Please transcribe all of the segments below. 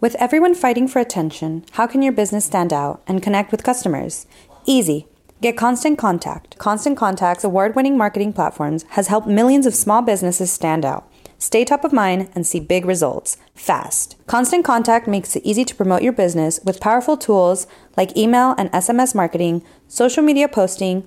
With everyone fighting for attention, how can your business stand out and connect with customers? Easy. Get Constant Contact. Constant Contact's award winning marketing platforms has helped millions of small businesses stand out. Stay top of mind and see big results fast. Constant Contact makes it easy to promote your business with powerful tools like email and SMS marketing, social media posting,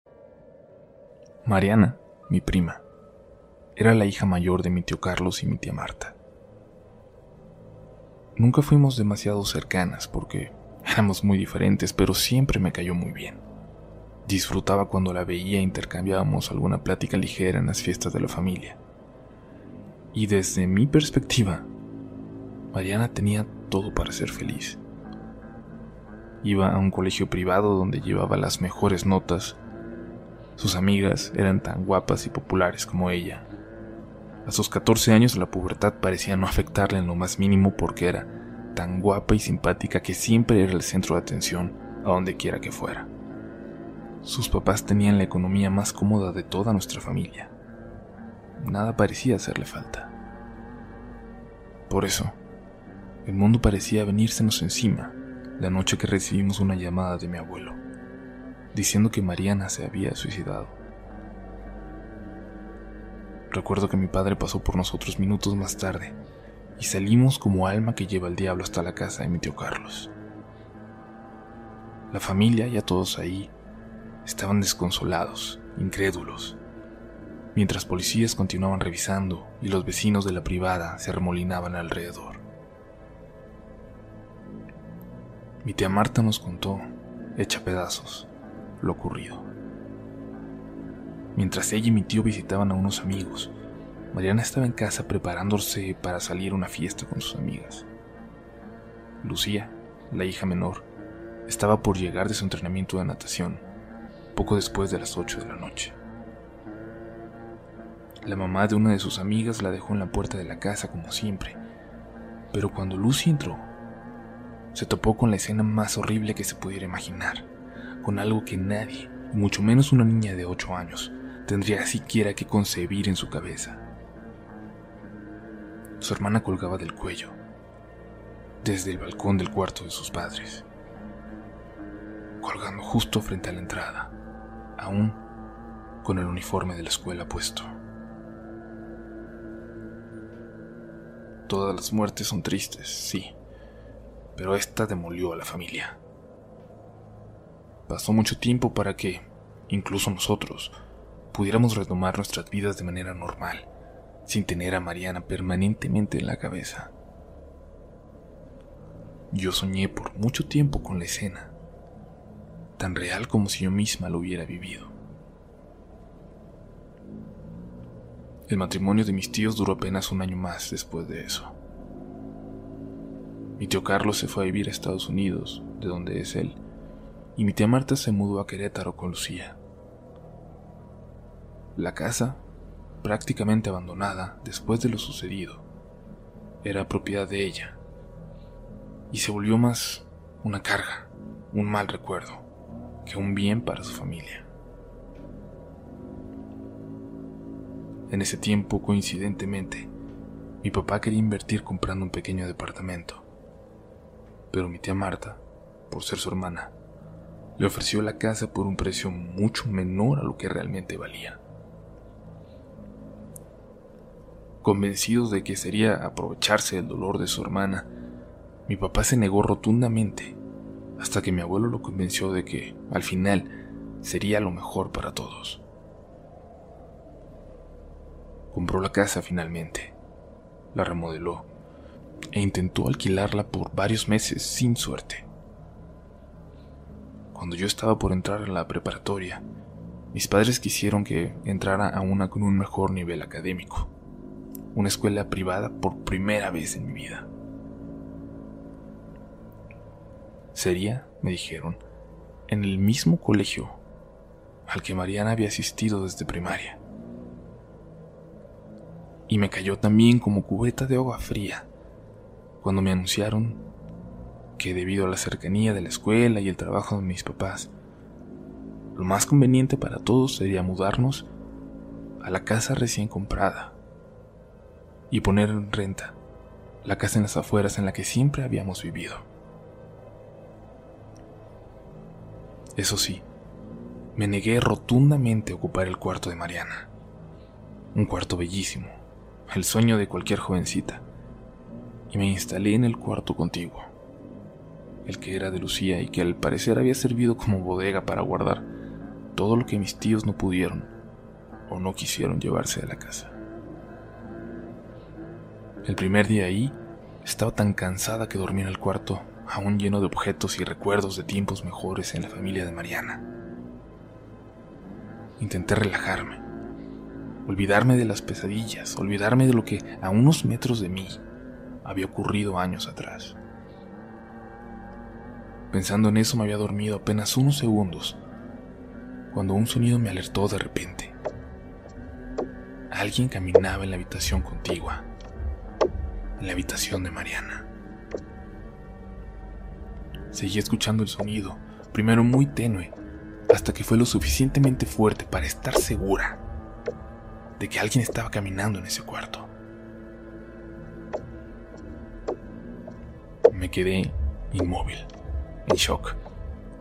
Mariana, mi prima, era la hija mayor de mi tío Carlos y mi tía Marta. Nunca fuimos demasiado cercanas porque éramos muy diferentes, pero siempre me cayó muy bien. Disfrutaba cuando la veía e intercambiábamos alguna plática ligera en las fiestas de la familia. Y desde mi perspectiva, Mariana tenía todo para ser feliz. Iba a un colegio privado donde llevaba las mejores notas. Sus amigas eran tan guapas y populares como ella. A sus 14 años la pubertad parecía no afectarle en lo más mínimo porque era tan guapa y simpática que siempre era el centro de atención a donde quiera que fuera. Sus papás tenían la economía más cómoda de toda nuestra familia. Nada parecía hacerle falta. Por eso, el mundo parecía venírsenos encima la noche que recibimos una llamada de mi abuelo, diciendo que Mariana se había suicidado. Recuerdo que mi padre pasó por nosotros minutos más tarde y salimos como alma que lleva el diablo hasta la casa de mi tío Carlos. La familia, ya todos ahí, estaban desconsolados, incrédulos, mientras policías continuaban revisando y los vecinos de la privada se arremolinaban alrededor. Mi tía Marta nos contó, hecha pedazos, lo ocurrido. Mientras ella y mi tío visitaban a unos amigos, Mariana estaba en casa preparándose para salir a una fiesta con sus amigas. Lucía, la hija menor, estaba por llegar de su entrenamiento de natación, poco después de las 8 de la noche. La mamá de una de sus amigas la dejó en la puerta de la casa como siempre, pero cuando Lucy entró, se topó con la escena más horrible que se pudiera imaginar, con algo que nadie, mucho menos una niña de 8 años, tendría siquiera que concebir en su cabeza. Su hermana colgaba del cuello, desde el balcón del cuarto de sus padres, colgando justo frente a la entrada, aún con el uniforme de la escuela puesto. Todas las muertes son tristes, sí, pero esta demolió a la familia. Pasó mucho tiempo para que, incluso nosotros, pudiéramos retomar nuestras vidas de manera normal, sin tener a Mariana permanentemente en la cabeza. Yo soñé por mucho tiempo con la escena, tan real como si yo misma lo hubiera vivido. El matrimonio de mis tíos duró apenas un año más después de eso. Mi tío Carlos se fue a vivir a Estados Unidos, de donde es él, y mi tía Marta se mudó a Querétaro con Lucía. La casa, prácticamente abandonada después de lo sucedido, era propiedad de ella, y se volvió más una carga, un mal recuerdo, que un bien para su familia. En ese tiempo, coincidentemente, mi papá quería invertir comprando un pequeño departamento pero mi tía Marta, por ser su hermana, le ofreció la casa por un precio mucho menor a lo que realmente valía. Convencidos de que sería aprovecharse del dolor de su hermana, mi papá se negó rotundamente, hasta que mi abuelo lo convenció de que, al final, sería lo mejor para todos. Compró la casa finalmente, la remodeló e intentó alquilarla por varios meses sin suerte. Cuando yo estaba por entrar a la preparatoria, mis padres quisieron que entrara a una con un mejor nivel académico, una escuela privada por primera vez en mi vida. Sería, me dijeron, en el mismo colegio al que Mariana había asistido desde primaria. Y me cayó también como cubeta de agua fría cuando me anunciaron que debido a la cercanía de la escuela y el trabajo de mis papás, lo más conveniente para todos sería mudarnos a la casa recién comprada y poner en renta la casa en las afueras en la que siempre habíamos vivido. Eso sí, me negué rotundamente a ocupar el cuarto de Mariana. Un cuarto bellísimo, el sueño de cualquier jovencita y me instalé en el cuarto contiguo, el que era de Lucía y que al parecer había servido como bodega para guardar todo lo que mis tíos no pudieron o no quisieron llevarse a la casa. El primer día ahí estaba tan cansada que dormí en el cuarto, aún lleno de objetos y recuerdos de tiempos mejores en la familia de Mariana. Intenté relajarme, olvidarme de las pesadillas, olvidarme de lo que a unos metros de mí había ocurrido años atrás. Pensando en eso me había dormido apenas unos segundos cuando un sonido me alertó de repente. Alguien caminaba en la habitación contigua, en la habitación de Mariana. Seguí escuchando el sonido, primero muy tenue, hasta que fue lo suficientemente fuerte para estar segura de que alguien estaba caminando en ese cuarto. Me quedé inmóvil, en shock,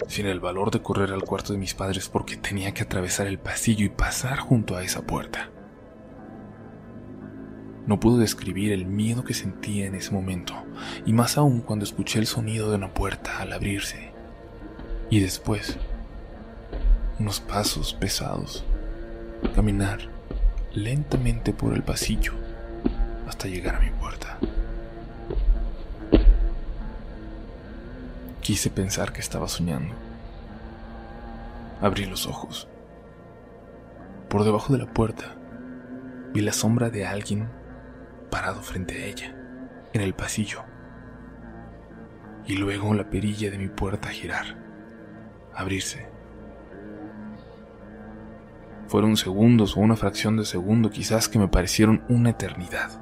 sin el valor de correr al cuarto de mis padres porque tenía que atravesar el pasillo y pasar junto a esa puerta. No puedo describir el miedo que sentía en ese momento, y más aún cuando escuché el sonido de una puerta al abrirse. Y después, unos pasos pesados, caminar lentamente por el pasillo hasta llegar a mi puerta. Quise pensar que estaba soñando. Abrí los ojos. Por debajo de la puerta vi la sombra de alguien parado frente a ella, en el pasillo. Y luego la perilla de mi puerta girar, abrirse. Fueron segundos o una fracción de segundo quizás que me parecieron una eternidad.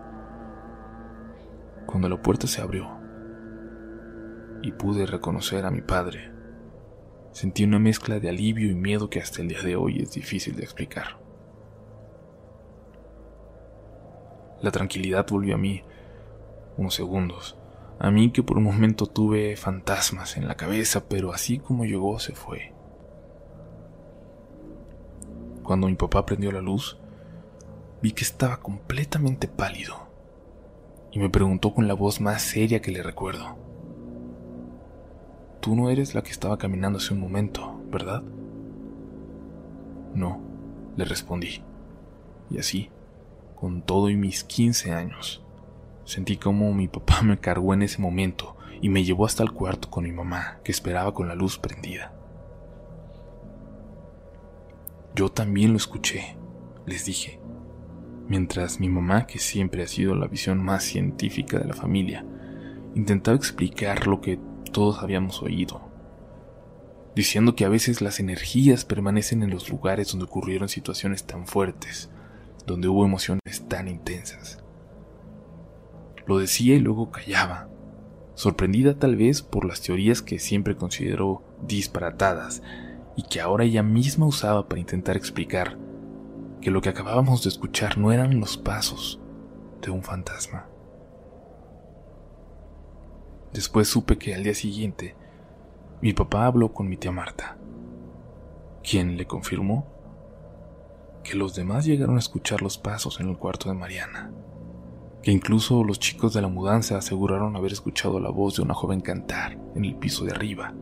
Cuando la puerta se abrió, y pude reconocer a mi padre. Sentí una mezcla de alivio y miedo que hasta el día de hoy es difícil de explicar. La tranquilidad volvió a mí unos segundos, a mí que por un momento tuve fantasmas en la cabeza, pero así como llegó se fue. Cuando mi papá prendió la luz, vi que estaba completamente pálido y me preguntó con la voz más seria que le recuerdo. Tú no eres la que estaba caminando hace un momento, ¿verdad? No, le respondí. Y así, con todo y mis 15 años, sentí como mi papá me cargó en ese momento y me llevó hasta el cuarto con mi mamá, que esperaba con la luz prendida. Yo también lo escuché, les dije, mientras mi mamá, que siempre ha sido la visión más científica de la familia, intentaba explicar lo que todos habíamos oído, diciendo que a veces las energías permanecen en los lugares donde ocurrieron situaciones tan fuertes, donde hubo emociones tan intensas. Lo decía y luego callaba, sorprendida tal vez por las teorías que siempre consideró disparatadas y que ahora ella misma usaba para intentar explicar que lo que acabábamos de escuchar no eran los pasos de un fantasma. Después supe que al día siguiente mi papá habló con mi tía Marta, quien le confirmó que los demás llegaron a escuchar los pasos en el cuarto de Mariana, que incluso los chicos de la mudanza aseguraron haber escuchado la voz de una joven cantar en el piso de arriba,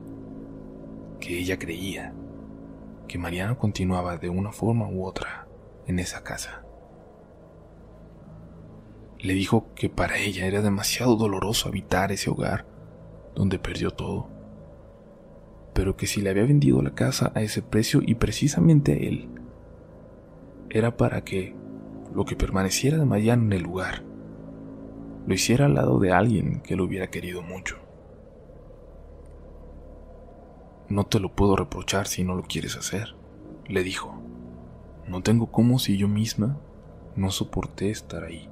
que ella creía que Mariana continuaba de una forma u otra en esa casa. Le dijo que para ella era demasiado doloroso habitar ese hogar donde perdió todo, pero que si le había vendido la casa a ese precio y precisamente a él, era para que lo que permaneciera de Mariana en el lugar lo hiciera al lado de alguien que lo hubiera querido mucho. No te lo puedo reprochar si no lo quieres hacer, le dijo. No tengo cómo si yo misma no soporté estar ahí.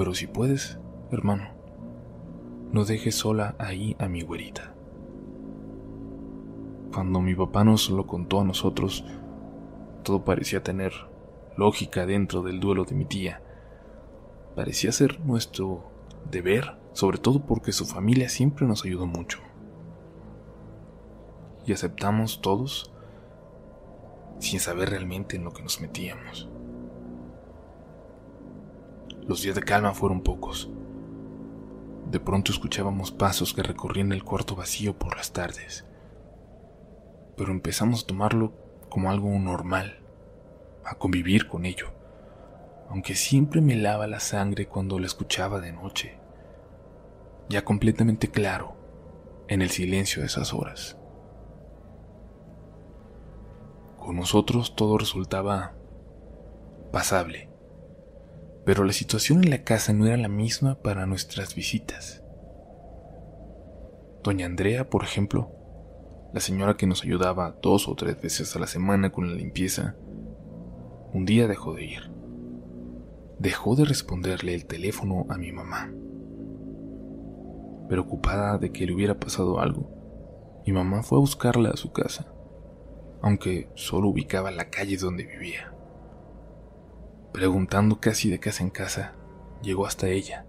Pero si puedes, hermano, no dejes sola ahí a mi güerita. Cuando mi papá nos lo contó a nosotros, todo parecía tener lógica dentro del duelo de mi tía. Parecía ser nuestro deber, sobre todo porque su familia siempre nos ayudó mucho y aceptamos todos sin saber realmente en lo que nos metíamos. Los días de calma fueron pocos. De pronto escuchábamos pasos que recorrían el cuarto vacío por las tardes, pero empezamos a tomarlo como algo normal, a convivir con ello, aunque siempre me lava la sangre cuando la escuchaba de noche, ya completamente claro en el silencio de esas horas. Con nosotros todo resultaba pasable, pero la situación en la casa no era la misma para nuestras visitas. Doña Andrea, por ejemplo, la señora que nos ayudaba dos o tres veces a la semana con la limpieza, un día dejó de ir. Dejó de responderle el teléfono a mi mamá. Preocupada de que le hubiera pasado algo, mi mamá fue a buscarla a su casa aunque solo ubicaba la calle donde vivía. Preguntando casi de casa en casa, llegó hasta ella,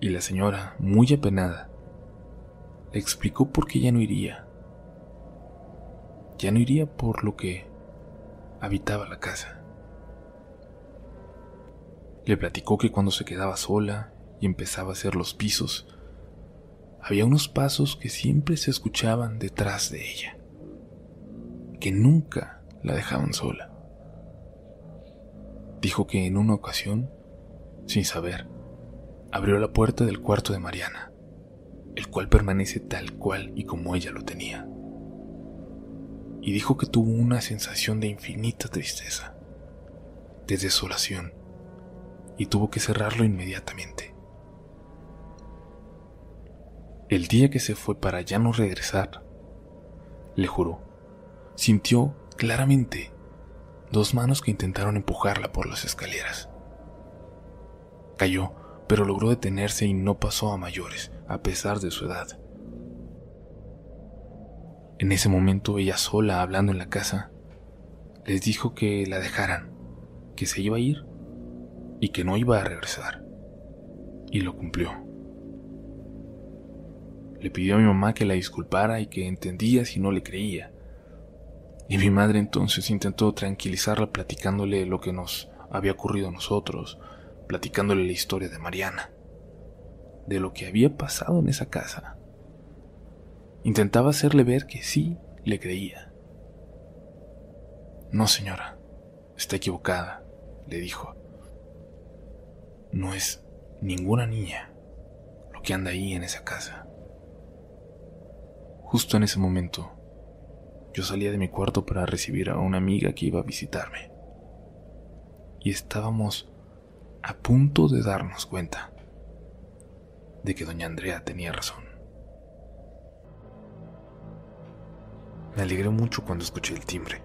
y la señora, muy apenada, le explicó por qué ya no iría. Ya no iría por lo que habitaba la casa. Le platicó que cuando se quedaba sola y empezaba a hacer los pisos, había unos pasos que siempre se escuchaban detrás de ella que nunca la dejaban sola. Dijo que en una ocasión, sin saber, abrió la puerta del cuarto de Mariana, el cual permanece tal cual y como ella lo tenía. Y dijo que tuvo una sensación de infinita tristeza, de desolación, y tuvo que cerrarlo inmediatamente. El día que se fue para ya no regresar, le juró sintió claramente dos manos que intentaron empujarla por las escaleras. Cayó, pero logró detenerse y no pasó a mayores, a pesar de su edad. En ese momento, ella sola, hablando en la casa, les dijo que la dejaran, que se iba a ir y que no iba a regresar. Y lo cumplió. Le pidió a mi mamá que la disculpara y que entendía si no le creía, y mi madre entonces intentó tranquilizarla platicándole lo que nos había ocurrido a nosotros, platicándole la historia de Mariana, de lo que había pasado en esa casa. Intentaba hacerle ver que sí le creía. No, señora, está equivocada, le dijo. No es ninguna niña lo que anda ahí en esa casa. Justo en ese momento, yo salía de mi cuarto para recibir a una amiga que iba a visitarme. Y estábamos a punto de darnos cuenta de que doña Andrea tenía razón. Me alegré mucho cuando escuché el timbre.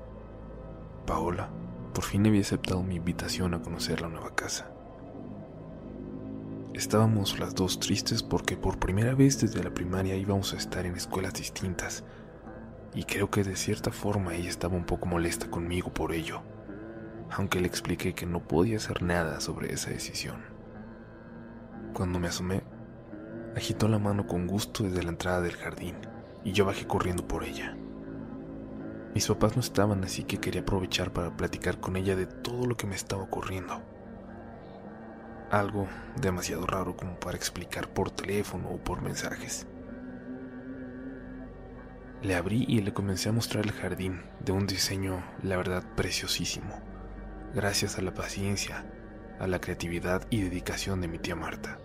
Paola por fin había aceptado mi invitación a conocer la nueva casa. Estábamos las dos tristes porque por primera vez desde la primaria íbamos a estar en escuelas distintas y creo que de cierta forma ella estaba un poco molesta conmigo por ello, aunque le expliqué que no podía hacer nada sobre esa decisión. Cuando me asomé, agitó la mano con gusto desde la entrada del jardín y yo bajé corriendo por ella. Mis papás no estaban, así que quería aprovechar para platicar con ella de todo lo que me estaba ocurriendo. Algo demasiado raro como para explicar por teléfono o por mensajes. Le abrí y le comencé a mostrar el jardín de un diseño, la verdad, preciosísimo, gracias a la paciencia, a la creatividad y dedicación de mi tía Marta.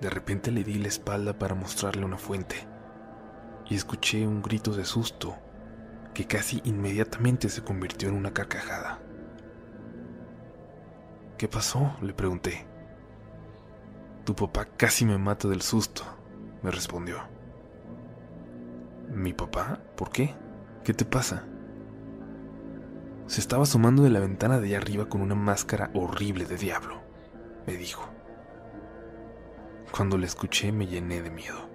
De repente le di la espalda para mostrarle una fuente y escuché un grito de susto que casi inmediatamente se convirtió en una carcajada. ¿Qué pasó? le pregunté. Tu papá casi me mata del susto, me respondió. ¿Mi papá? ¿Por qué? ¿Qué te pasa? Se estaba asomando de la ventana de allá arriba con una máscara horrible de diablo, me dijo. Cuando la escuché me llené de miedo.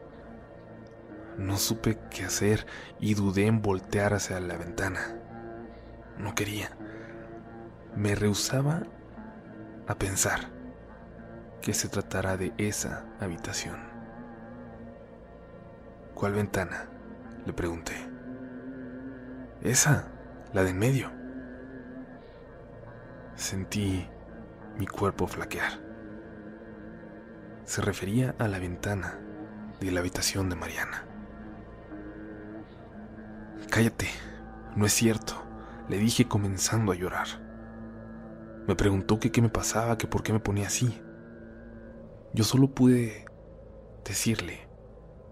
No supe qué hacer y dudé en voltear hacia la ventana. No quería. Me rehusaba a pensar que se tratara de esa habitación. ¿Cuál ventana? Le pregunté. Esa, la de en medio. Sentí mi cuerpo flaquear. Se refería a la ventana de la habitación de Mariana. Cállate, no es cierto, le dije comenzando a llorar. Me preguntó qué me pasaba, que por qué me ponía así. Yo solo pude decirle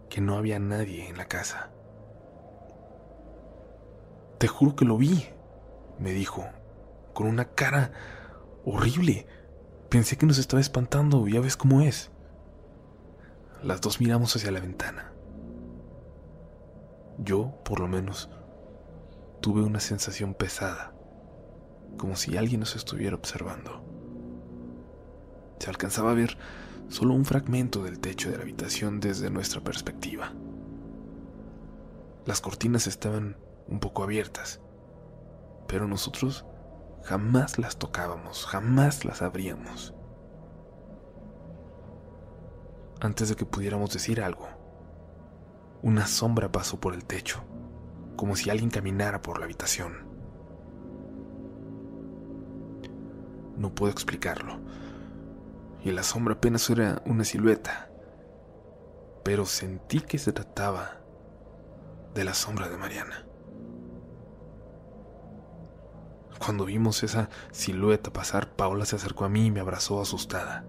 que no había nadie en la casa. Te juro que lo vi, me dijo, con una cara horrible. Pensé que nos estaba espantando, ya ves cómo es. Las dos miramos hacia la ventana. Yo, por lo menos, tuve una sensación pesada, como si alguien nos estuviera observando. Se alcanzaba a ver solo un fragmento del techo de la habitación desde nuestra perspectiva. Las cortinas estaban un poco abiertas, pero nosotros jamás las tocábamos, jamás las abríamos. Antes de que pudiéramos decir algo, una sombra pasó por el techo, como si alguien caminara por la habitación. No puedo explicarlo, y la sombra apenas era una silueta, pero sentí que se trataba de la sombra de Mariana. Cuando vimos esa silueta pasar, Paula se acercó a mí y me abrazó asustada.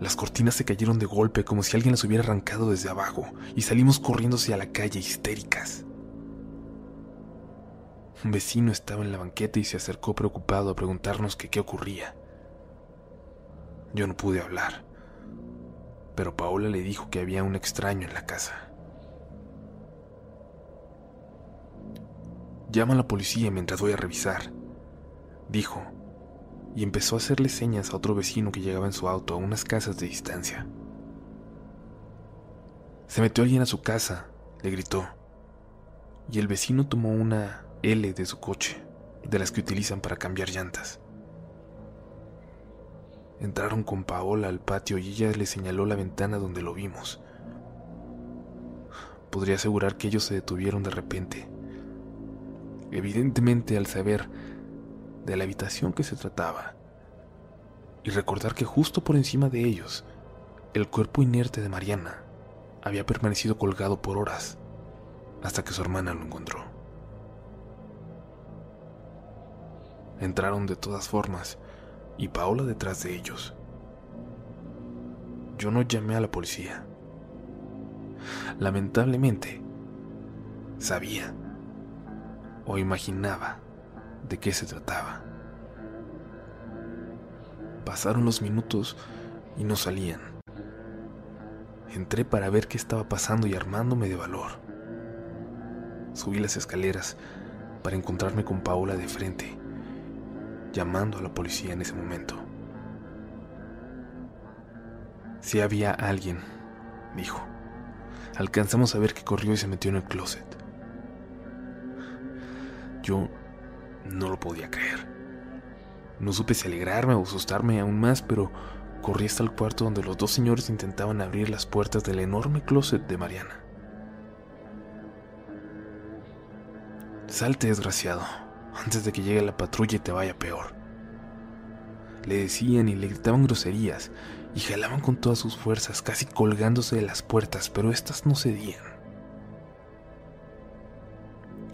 Las cortinas se cayeron de golpe como si alguien las hubiera arrancado desde abajo y salimos corriéndose a la calle histéricas. Un vecino estaba en la banqueta y se acercó preocupado a preguntarnos qué ocurría. Yo no pude hablar, pero Paola le dijo que había un extraño en la casa. Llama a la policía mientras voy a revisar, dijo, y empezó a hacerle señas a otro vecino que llegaba en su auto a unas casas de distancia. Se metió alguien a su casa, le gritó, y el vecino tomó una L de su coche, de las que utilizan para cambiar llantas. Entraron con Paola al patio y ella le señaló la ventana donde lo vimos. Podría asegurar que ellos se detuvieron de repente evidentemente al saber de la habitación que se trataba, y recordar que justo por encima de ellos, el cuerpo inerte de Mariana había permanecido colgado por horas hasta que su hermana lo encontró. Entraron de todas formas y Paola detrás de ellos. Yo no llamé a la policía. Lamentablemente, sabía o imaginaba de qué se trataba. Pasaron los minutos y no salían. Entré para ver qué estaba pasando y armándome de valor. Subí las escaleras para encontrarme con Paola de frente, llamando a la policía en ese momento. Si había alguien, dijo. Alcanzamos a ver que corrió y se metió en el closet. Yo no lo podía creer. No supe si alegrarme o asustarme aún más, pero corrí hasta el cuarto donde los dos señores intentaban abrir las puertas del enorme closet de Mariana. Salte, desgraciado, antes de que llegue la patrulla y te vaya peor. Le decían y le gritaban groserías y jalaban con todas sus fuerzas, casi colgándose de las puertas, pero éstas no cedían.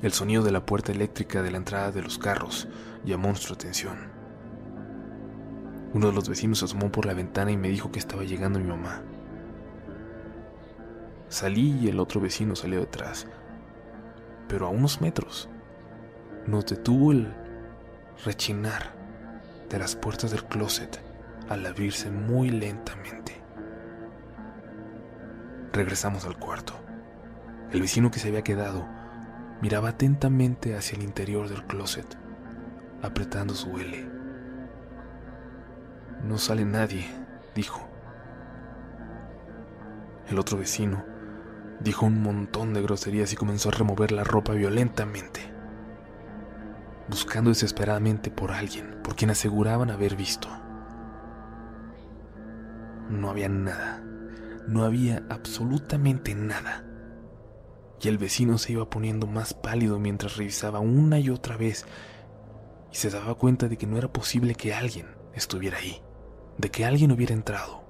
El sonido de la puerta eléctrica de la entrada de los carros llamó nuestra atención. Uno de los vecinos se asomó por la ventana y me dijo que estaba llegando mi mamá. Salí y el otro vecino salió detrás, pero a unos metros nos detuvo el rechinar de las puertas del closet al abrirse muy lentamente. Regresamos al cuarto. El vecino que se había quedado miraba atentamente hacia el interior del closet, apretando su L. No sale nadie, dijo. El otro vecino dijo un montón de groserías y comenzó a remover la ropa violentamente, buscando desesperadamente por alguien, por quien aseguraban haber visto. No había nada, no había absolutamente nada. Y el vecino se iba poniendo más pálido mientras revisaba una y otra vez y se daba cuenta de que no era posible que alguien estuviera ahí, de que alguien hubiera entrado.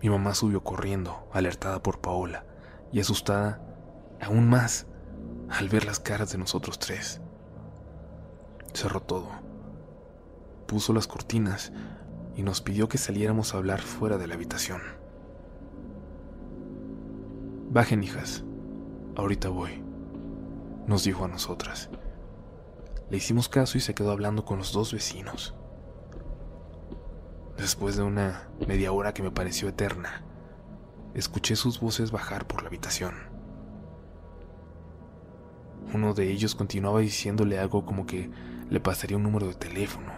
Mi mamá subió corriendo, alertada por Paola y asustada aún más al ver las caras de nosotros tres. Cerró todo, puso las cortinas y nos pidió que saliéramos a hablar fuera de la habitación. Bajen, hijas, ahorita voy, nos dijo a nosotras. Le hicimos caso y se quedó hablando con los dos vecinos. Después de una media hora que me pareció eterna, escuché sus voces bajar por la habitación. Uno de ellos continuaba diciéndole algo como que le pasaría un número de teléfono,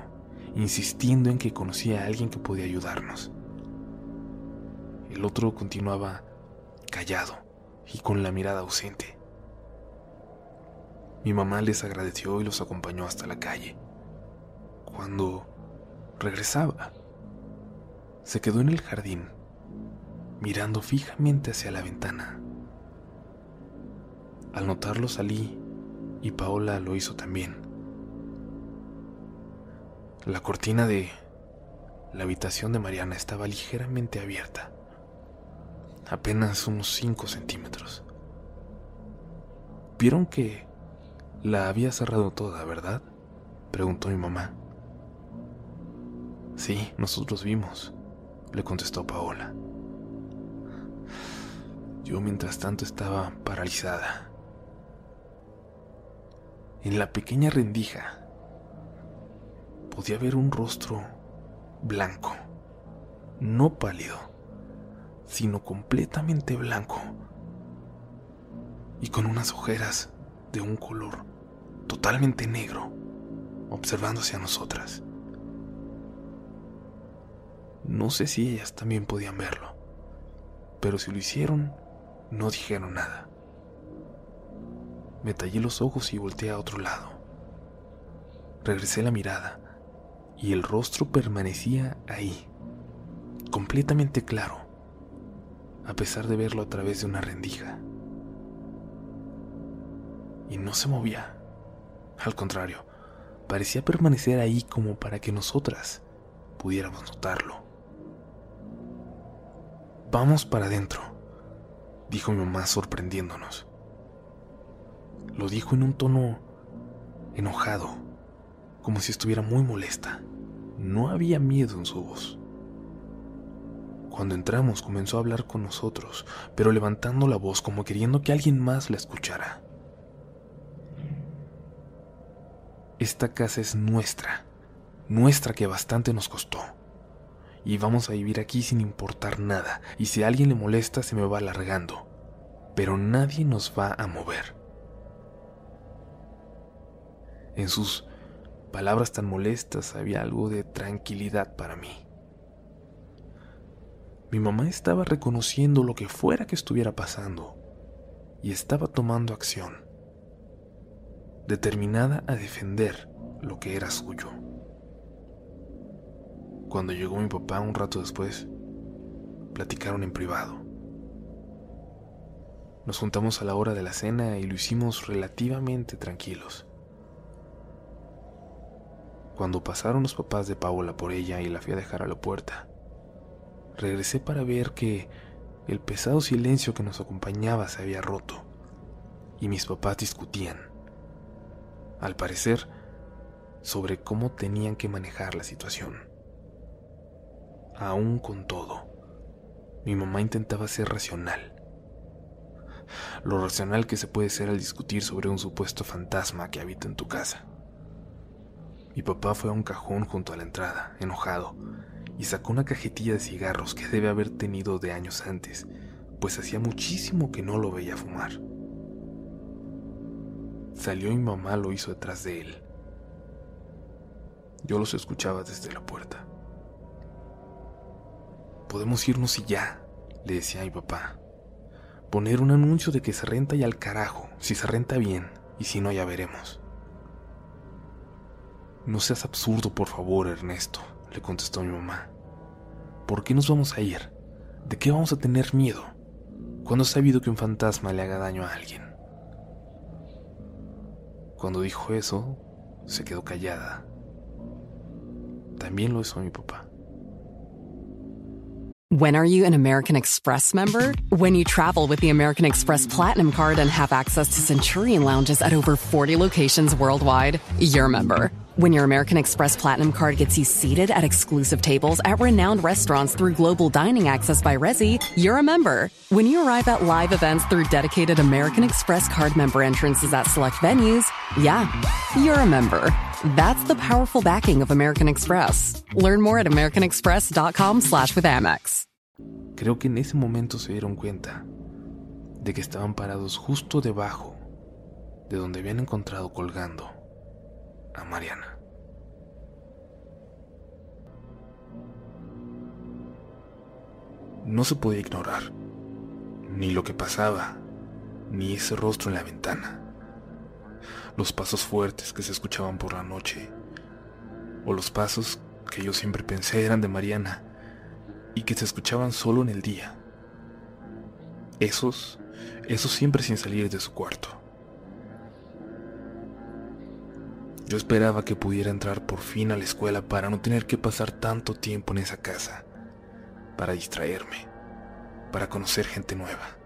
insistiendo en que conocía a alguien que podía ayudarnos. El otro continuaba callado y con la mirada ausente. Mi mamá les agradeció y los acompañó hasta la calle. Cuando regresaba, se quedó en el jardín, mirando fijamente hacia la ventana. Al notarlo salí y Paola lo hizo también. La cortina de la habitación de Mariana estaba ligeramente abierta, apenas unos 5 centímetros. Vieron que la había cerrado toda, ¿verdad? preguntó mi mamá. Sí, nosotros vimos le contestó Paola. Yo mientras tanto estaba paralizada. En la pequeña rendija podía ver un rostro blanco, no pálido, sino completamente blanco y con unas ojeras de un color totalmente negro, observándose a nosotras. No sé si ellas también podían verlo, pero si lo hicieron, no dijeron nada. Me tallé los ojos y volteé a otro lado. Regresé la mirada y el rostro permanecía ahí, completamente claro, a pesar de verlo a través de una rendija. Y no se movía. Al contrario, parecía permanecer ahí como para que nosotras pudiéramos notarlo. Vamos para adentro, dijo mi mamá sorprendiéndonos. Lo dijo en un tono enojado, como si estuviera muy molesta. No había miedo en su voz. Cuando entramos comenzó a hablar con nosotros, pero levantando la voz como queriendo que alguien más la escuchara. Esta casa es nuestra, nuestra que bastante nos costó y vamos a vivir aquí sin importar nada, y si alguien le molesta se me va alargando, pero nadie nos va a mover. En sus palabras tan molestas había algo de tranquilidad para mí. Mi mamá estaba reconociendo lo que fuera que estuviera pasando y estaba tomando acción, determinada a defender lo que era suyo. Cuando llegó mi papá un rato después, platicaron en privado. Nos juntamos a la hora de la cena y lo hicimos relativamente tranquilos. Cuando pasaron los papás de Paola por ella y la fui a dejar a la puerta, regresé para ver que el pesado silencio que nos acompañaba se había roto y mis papás discutían. Al parecer, sobre cómo tenían que manejar la situación. Aún con todo, mi mamá intentaba ser racional. Lo racional que se puede ser al discutir sobre un supuesto fantasma que habita en tu casa. Mi papá fue a un cajón junto a la entrada, enojado, y sacó una cajetilla de cigarros que debe haber tenido de años antes, pues hacía muchísimo que no lo veía fumar. Salió y mamá lo hizo detrás de él. Yo los escuchaba desde la puerta. Podemos irnos y ya, le decía a mi papá. Poner un anuncio de que se renta y al carajo, si se renta bien, y si no ya veremos. No seas absurdo, por favor, Ernesto, le contestó mi mamá. ¿Por qué nos vamos a ir? ¿De qué vamos a tener miedo? ¿Cuándo has sabido que un fantasma le haga daño a alguien? Cuando dijo eso, se quedó callada. También lo hizo mi papá. When are you an American Express member? When you travel with the American Express Platinum Card and have access to Centurion lounges at over 40 locations worldwide, you're a member. When your American Express Platinum Card gets you seated at exclusive tables at renowned restaurants through global dining access by Resi, you're a member. When you arrive at live events through dedicated American Express Card member entrances at select venues, yeah, you're a member. That's the powerful backing of American Express. Learn more at americanexpress.com slash with Amex. Creo que en ese momento se dieron cuenta de que estaban parados justo debajo de donde habían encontrado colgando a Mariana. No se podía ignorar ni lo que pasaba, ni ese rostro en la ventana los pasos fuertes que se escuchaban por la noche, o los pasos que yo siempre pensé eran de Mariana y que se escuchaban solo en el día. Esos, esos siempre sin salir de su cuarto. Yo esperaba que pudiera entrar por fin a la escuela para no tener que pasar tanto tiempo en esa casa, para distraerme, para conocer gente nueva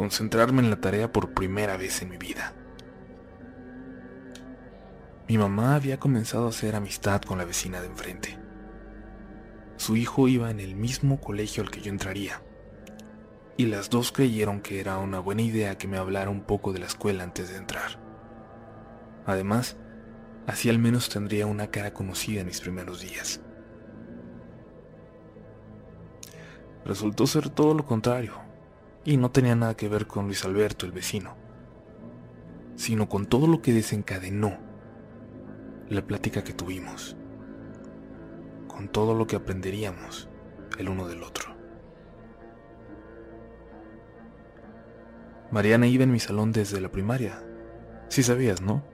concentrarme en la tarea por primera vez en mi vida. Mi mamá había comenzado a hacer amistad con la vecina de enfrente. Su hijo iba en el mismo colegio al que yo entraría, y las dos creyeron que era una buena idea que me hablara un poco de la escuela antes de entrar. Además, así al menos tendría una cara conocida en mis primeros días. Resultó ser todo lo contrario y no tenía nada que ver con Luis Alberto, el vecino, sino con todo lo que desencadenó la plática que tuvimos, con todo lo que aprenderíamos el uno del otro. Mariana iba en mi salón desde la primaria. Sí sabías, ¿no?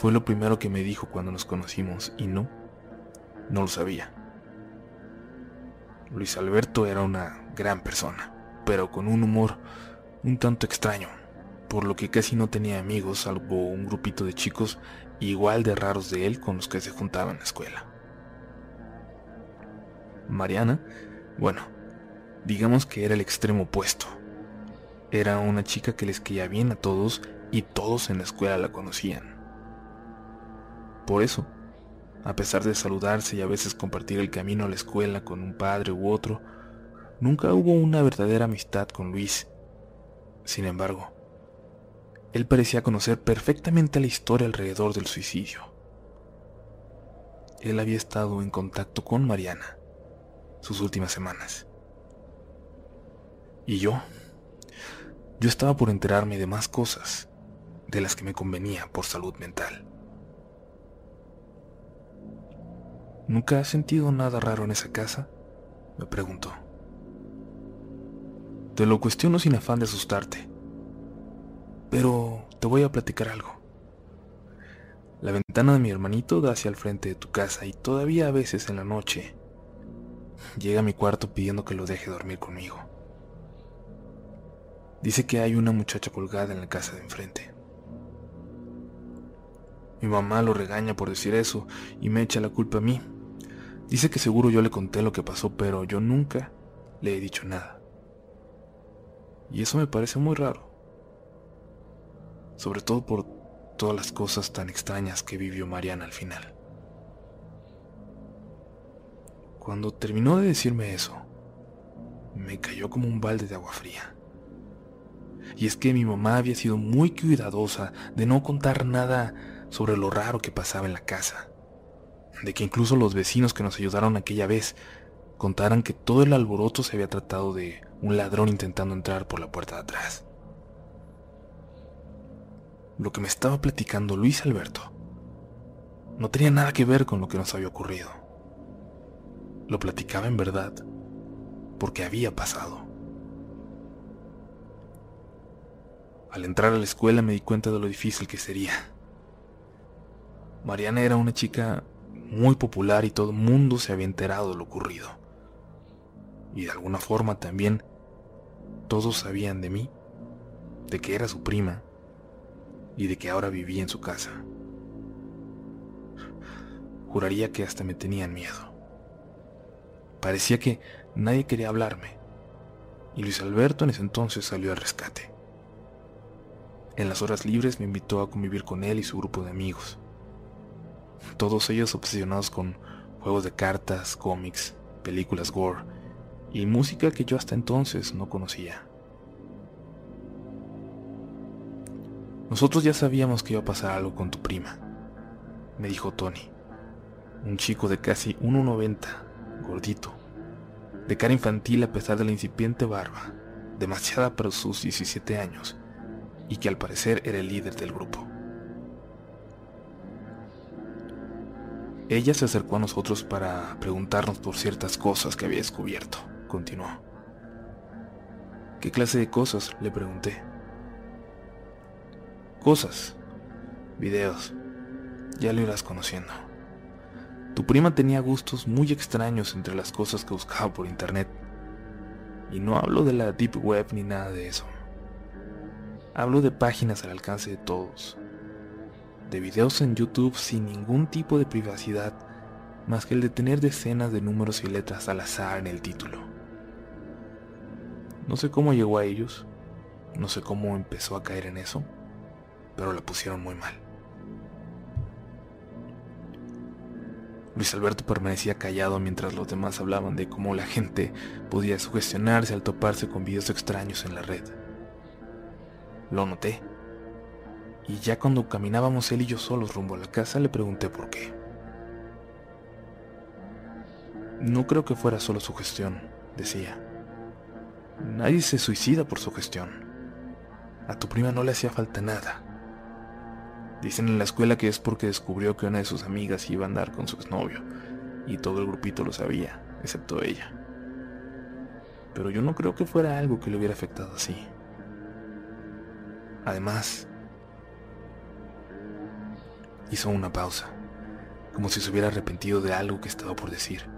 Fue lo primero que me dijo cuando nos conocimos y no, no lo sabía. Luis Alberto era una gran persona, pero con un humor un tanto extraño, por lo que casi no tenía amigos salvo un grupito de chicos igual de raros de él con los que se juntaban en la escuela. Mariana, bueno, digamos que era el extremo opuesto. Era una chica que les quería bien a todos y todos en la escuela la conocían. Por eso, a pesar de saludarse y a veces compartir el camino a la escuela con un padre u otro, nunca hubo una verdadera amistad con Luis. Sin embargo, él parecía conocer perfectamente la historia alrededor del suicidio. Él había estado en contacto con Mariana sus últimas semanas. Y yo, yo estaba por enterarme de más cosas de las que me convenía por salud mental. ¿Nunca has sentido nada raro en esa casa? Me preguntó. Te lo cuestiono sin afán de asustarte. Pero te voy a platicar algo. La ventana de mi hermanito da hacia el frente de tu casa y todavía a veces en la noche llega a mi cuarto pidiendo que lo deje dormir conmigo. Dice que hay una muchacha colgada en la casa de enfrente. Mi mamá lo regaña por decir eso y me echa la culpa a mí, Dice que seguro yo le conté lo que pasó, pero yo nunca le he dicho nada. Y eso me parece muy raro. Sobre todo por todas las cosas tan extrañas que vivió Mariana al final. Cuando terminó de decirme eso, me cayó como un balde de agua fría. Y es que mi mamá había sido muy cuidadosa de no contar nada sobre lo raro que pasaba en la casa. De que incluso los vecinos que nos ayudaron aquella vez contaran que todo el alboroto se había tratado de un ladrón intentando entrar por la puerta de atrás. Lo que me estaba platicando Luis Alberto no tenía nada que ver con lo que nos había ocurrido. Lo platicaba en verdad porque había pasado. Al entrar a la escuela me di cuenta de lo difícil que sería. Mariana era una chica muy popular y todo el mundo se había enterado de lo ocurrido. Y de alguna forma también todos sabían de mí, de que era su prima y de que ahora vivía en su casa. Juraría que hasta me tenían miedo. Parecía que nadie quería hablarme, y Luis Alberto en ese entonces salió al rescate. En las horas libres me invitó a convivir con él y su grupo de amigos. Todos ellos obsesionados con juegos de cartas, cómics, películas gore y música que yo hasta entonces no conocía. Nosotros ya sabíamos que iba a pasar algo con tu prima, me dijo Tony, un chico de casi 1,90, gordito, de cara infantil a pesar de la incipiente barba, demasiada para sus 17 años, y que al parecer era el líder del grupo. Ella se acercó a nosotros para preguntarnos por ciertas cosas que había descubierto, continuó. ¿Qué clase de cosas? le pregunté. Cosas, videos, ya lo irás conociendo. Tu prima tenía gustos muy extraños entre las cosas que buscaba por internet. Y no hablo de la deep web ni nada de eso. Hablo de páginas al alcance de todos. De videos en YouTube sin ningún tipo de privacidad más que el de tener decenas de números y letras al azar en el título. No sé cómo llegó a ellos, no sé cómo empezó a caer en eso, pero la pusieron muy mal. Luis Alberto permanecía callado mientras los demás hablaban de cómo la gente podía sugestionarse al toparse con videos extraños en la red. Lo noté. Y ya cuando caminábamos él y yo solos rumbo a la casa le pregunté por qué. No creo que fuera solo su gestión, decía. Nadie se suicida por su gestión. A tu prima no le hacía falta nada. Dicen en la escuela que es porque descubrió que una de sus amigas iba a andar con su exnovio, y todo el grupito lo sabía, excepto ella. Pero yo no creo que fuera algo que le hubiera afectado así. Además, hizo una pausa, como si se hubiera arrepentido de algo que estaba por decir.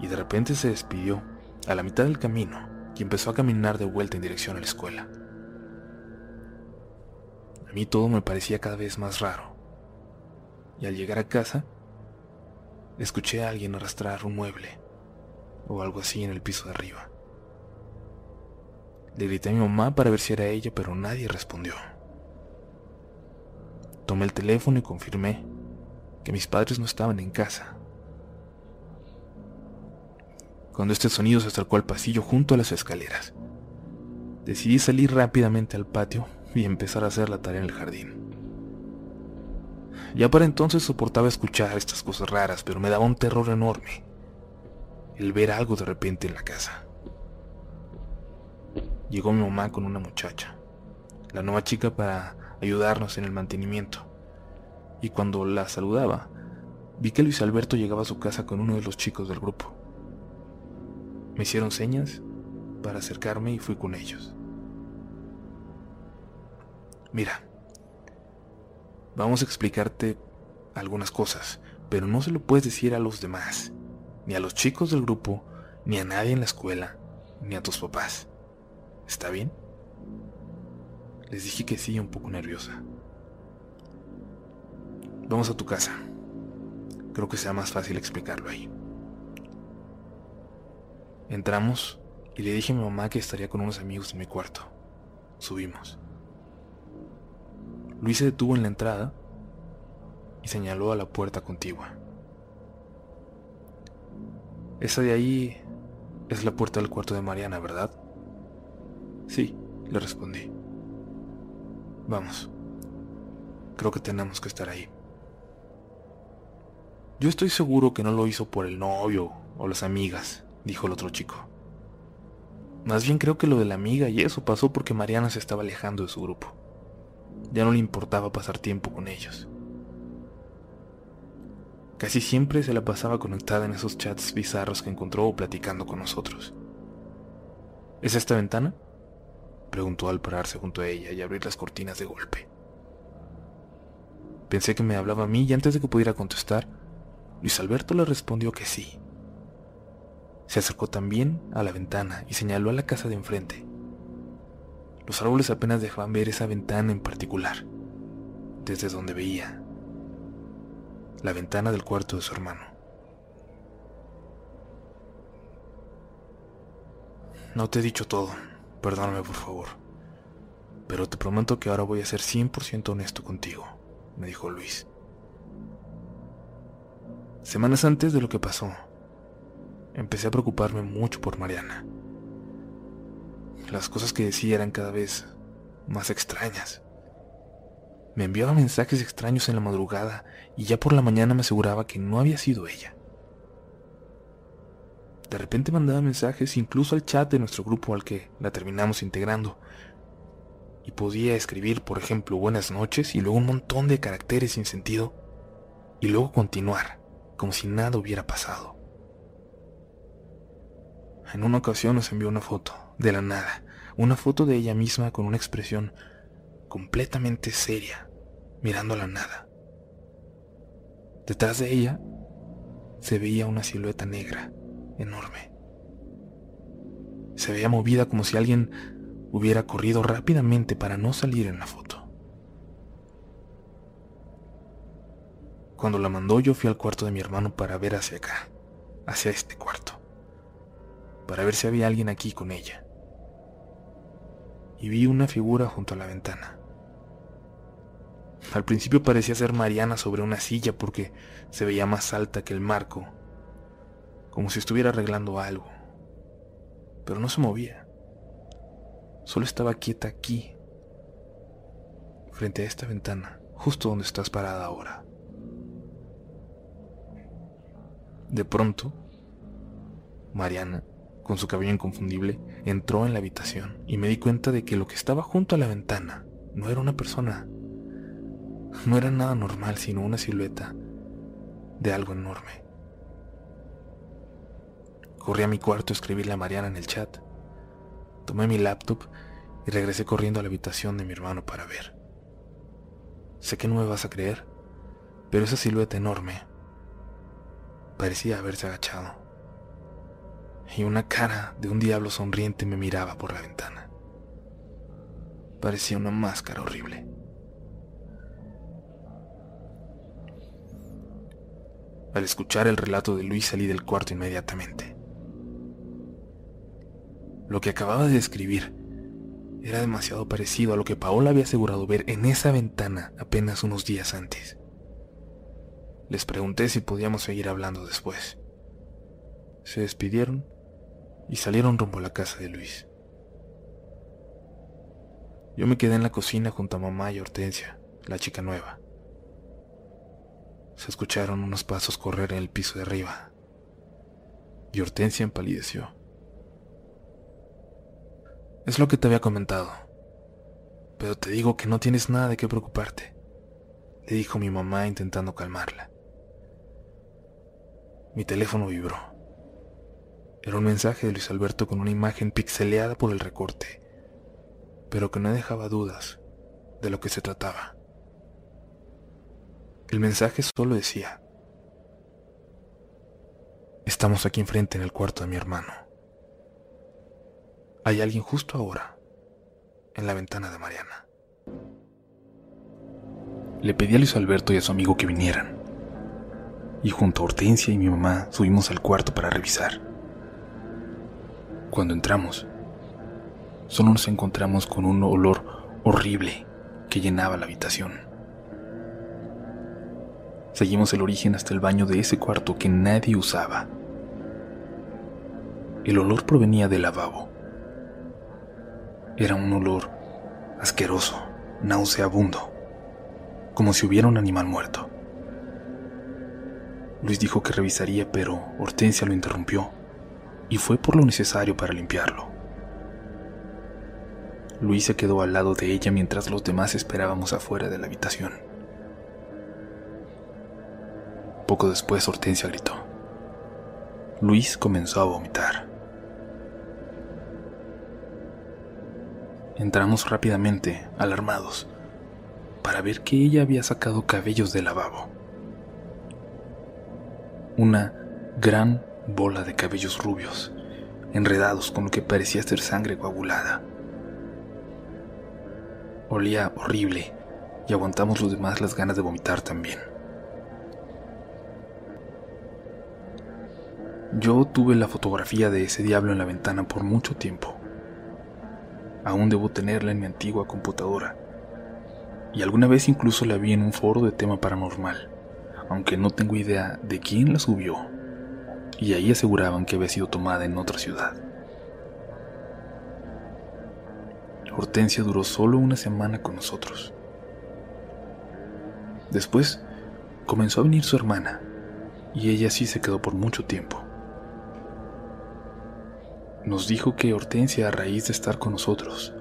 Y de repente se despidió a la mitad del camino y empezó a caminar de vuelta en dirección a la escuela. A mí todo me parecía cada vez más raro. Y al llegar a casa, escuché a alguien arrastrar un mueble o algo así en el piso de arriba. Le grité a mi mamá para ver si era ella, pero nadie respondió. Tomé el teléfono y confirmé que mis padres no estaban en casa. Cuando este sonido se acercó al pasillo junto a las escaleras, decidí salir rápidamente al patio y empezar a hacer la tarea en el jardín. Ya para entonces soportaba escuchar estas cosas raras, pero me daba un terror enorme el ver algo de repente en la casa llegó mi mamá con una muchacha, la nueva chica para ayudarnos en el mantenimiento. Y cuando la saludaba, vi que Luis Alberto llegaba a su casa con uno de los chicos del grupo. Me hicieron señas para acercarme y fui con ellos. Mira, vamos a explicarte algunas cosas, pero no se lo puedes decir a los demás, ni a los chicos del grupo, ni a nadie en la escuela, ni a tus papás. ¿Está bien? Les dije que sí, un poco nerviosa. Vamos a tu casa. Creo que sea más fácil explicarlo ahí. Entramos y le dije a mi mamá que estaría con unos amigos en mi cuarto. Subimos. Luis se detuvo en la entrada y señaló a la puerta contigua. Esa de ahí es la puerta del cuarto de Mariana, ¿verdad? Sí, le respondí. Vamos. Creo que tenemos que estar ahí. Yo estoy seguro que no lo hizo por el novio o las amigas, dijo el otro chico. Más bien creo que lo de la amiga y eso pasó porque Mariana se estaba alejando de su grupo. Ya no le importaba pasar tiempo con ellos. Casi siempre se la pasaba conectada en esos chats bizarros que encontró o platicando con nosotros. ¿Es esta ventana? Preguntó al pararse junto a ella y abrir las cortinas de golpe. Pensé que me hablaba a mí y antes de que pudiera contestar, Luis Alberto le respondió que sí. Se acercó también a la ventana y señaló a la casa de enfrente. Los árboles apenas dejaban ver esa ventana en particular, desde donde veía la ventana del cuarto de su hermano. No te he dicho todo, perdóname por favor, pero te prometo que ahora voy a ser 100% honesto contigo, me dijo Luis. Semanas antes de lo que pasó, empecé a preocuparme mucho por Mariana. Las cosas que decía eran cada vez más extrañas. Me enviaba mensajes extraños en la madrugada y ya por la mañana me aseguraba que no había sido ella. De repente mandaba mensajes incluso al chat de nuestro grupo al que la terminamos integrando. Y podía escribir, por ejemplo, buenas noches y luego un montón de caracteres sin sentido. Y luego continuar, como si nada hubiera pasado. En una ocasión nos envió una foto, de la nada, una foto de ella misma con una expresión completamente seria, mirando a la nada. Detrás de ella se veía una silueta negra, enorme. Se veía movida como si alguien hubiera corrido rápidamente para no salir en la foto. Cuando la mandó yo fui al cuarto de mi hermano para ver hacia acá, hacia este cuarto, para ver si había alguien aquí con ella. Y vi una figura junto a la ventana. Al principio parecía ser Mariana sobre una silla porque se veía más alta que el marco, como si estuviera arreglando algo. Pero no se movía. Solo estaba quieta aquí, frente a esta ventana, justo donde estás parada ahora. De pronto, Mariana, con su cabello inconfundible, entró en la habitación y me di cuenta de que lo que estaba junto a la ventana no era una persona, no era nada normal, sino una silueta de algo enorme. Corrí a mi cuarto a escribirle a Mariana en el chat. Tomé mi laptop y regresé corriendo a la habitación de mi hermano para ver. Sé que no me vas a creer, pero esa silueta enorme parecía haberse agachado. Y una cara de un diablo sonriente me miraba por la ventana. Parecía una máscara horrible. Al escuchar el relato de Luis salí del cuarto inmediatamente. Lo que acababa de describir era demasiado parecido a lo que Paola había asegurado ver en esa ventana apenas unos días antes. Les pregunté si podíamos seguir hablando después. Se despidieron y salieron rumbo a la casa de Luis. Yo me quedé en la cocina junto a mamá y Hortensia, la chica nueva. Se escucharon unos pasos correr en el piso de arriba, y Hortensia empalideció. Es lo que te había comentado, pero te digo que no tienes nada de qué preocuparte, le dijo mi mamá intentando calmarla. Mi teléfono vibró. Era un mensaje de Luis Alberto con una imagen pixeleada por el recorte, pero que no dejaba dudas de lo que se trataba. El mensaje solo decía, estamos aquí enfrente en el cuarto de mi hermano. Hay alguien justo ahora en la ventana de Mariana. Le pedí a Luis Alberto y a su amigo que vinieran, y junto a Hortensia y mi mamá subimos al cuarto para revisar. Cuando entramos, solo nos encontramos con un olor horrible que llenaba la habitación. Seguimos el origen hasta el baño de ese cuarto que nadie usaba. El olor provenía del lavabo. Era un olor asqueroso, nauseabundo, como si hubiera un animal muerto. Luis dijo que revisaría, pero Hortensia lo interrumpió y fue por lo necesario para limpiarlo. Luis se quedó al lado de ella mientras los demás esperábamos afuera de la habitación. Poco después Hortensia gritó. Luis comenzó a vomitar. Entramos rápidamente, alarmados, para ver que ella había sacado cabellos del lavabo. Una gran bola de cabellos rubios, enredados con lo que parecía ser sangre coagulada. Olía horrible y aguantamos los demás las ganas de vomitar también. Yo tuve la fotografía de ese diablo en la ventana por mucho tiempo. Aún debo tenerla en mi antigua computadora. Y alguna vez incluso la vi en un foro de tema paranormal, aunque no tengo idea de quién la subió. Y ahí aseguraban que había sido tomada en otra ciudad. Hortensia duró solo una semana con nosotros. Después comenzó a venir su hermana, y ella sí se quedó por mucho tiempo. Nos dijo que Hortensia, a raíz de estar con nosotros,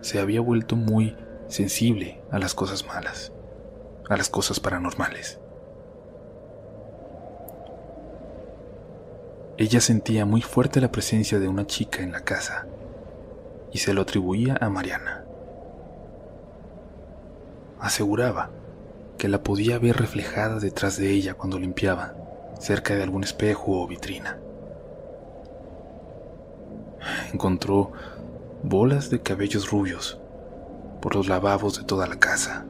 se había vuelto muy sensible a las cosas malas, a las cosas paranormales. Ella sentía muy fuerte la presencia de una chica en la casa y se lo atribuía a Mariana. Aseguraba que la podía ver reflejada detrás de ella cuando limpiaba, cerca de algún espejo o vitrina. Encontró bolas de cabellos rubios por los lavabos de toda la casa.